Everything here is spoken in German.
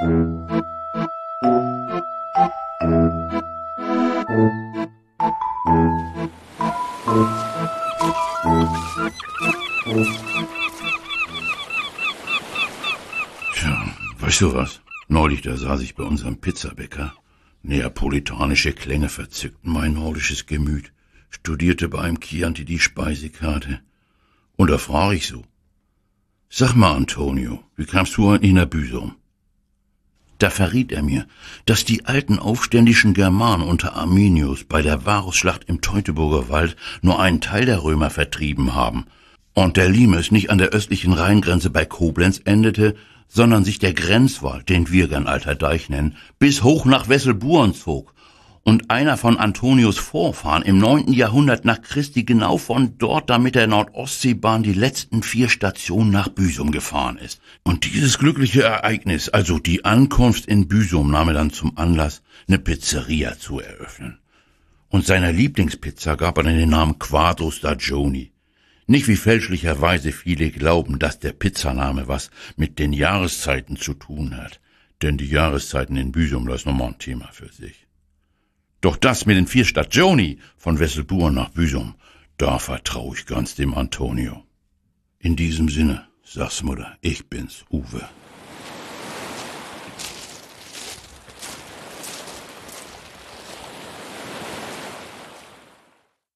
Tja, weißt du was? Neulich, da saß ich bei unserem Pizzabäcker. Neapolitanische Klänge verzückten mein nordisches Gemüt, studierte bei einem Chianti die Speisekarte. Und da frage ich so. Sag mal, Antonio, wie kamst du eigentlich nach Büsum? Da verriet er mir, dass die alten aufständischen Germanen unter Arminius bei der Varusschlacht im Teutoburger Wald nur einen Teil der Römer vertrieben haben und der Limes nicht an der östlichen Rheingrenze bei Koblenz endete, sondern sich der Grenzwald, den wir gern Alter Deich nennen, bis hoch nach Wesselburen zog und einer von Antonius Vorfahren im neunten Jahrhundert nach Christi genau von dort da mit der Nordostseebahn die letzten vier Stationen nach Büsum gefahren ist. Und dieses glückliche Ereignis, also die Ankunft in Büsum, nahm er dann zum Anlass, eine Pizzeria zu eröffnen. Und seiner Lieblingspizza gab er dann den Namen Quadro Stagioni. Nicht wie fälschlicherweise viele glauben, dass der Pizzaname was mit den Jahreszeiten zu tun hat. Denn die Jahreszeiten in Büsum, das ist nochmal ein Thema für sich. Doch das mit den vier Stagioni von Wesselbuhr nach Büsum, da vertraue ich ganz dem Antonio. In diesem Sinne, sag's Mutter, ich bin's, Uwe.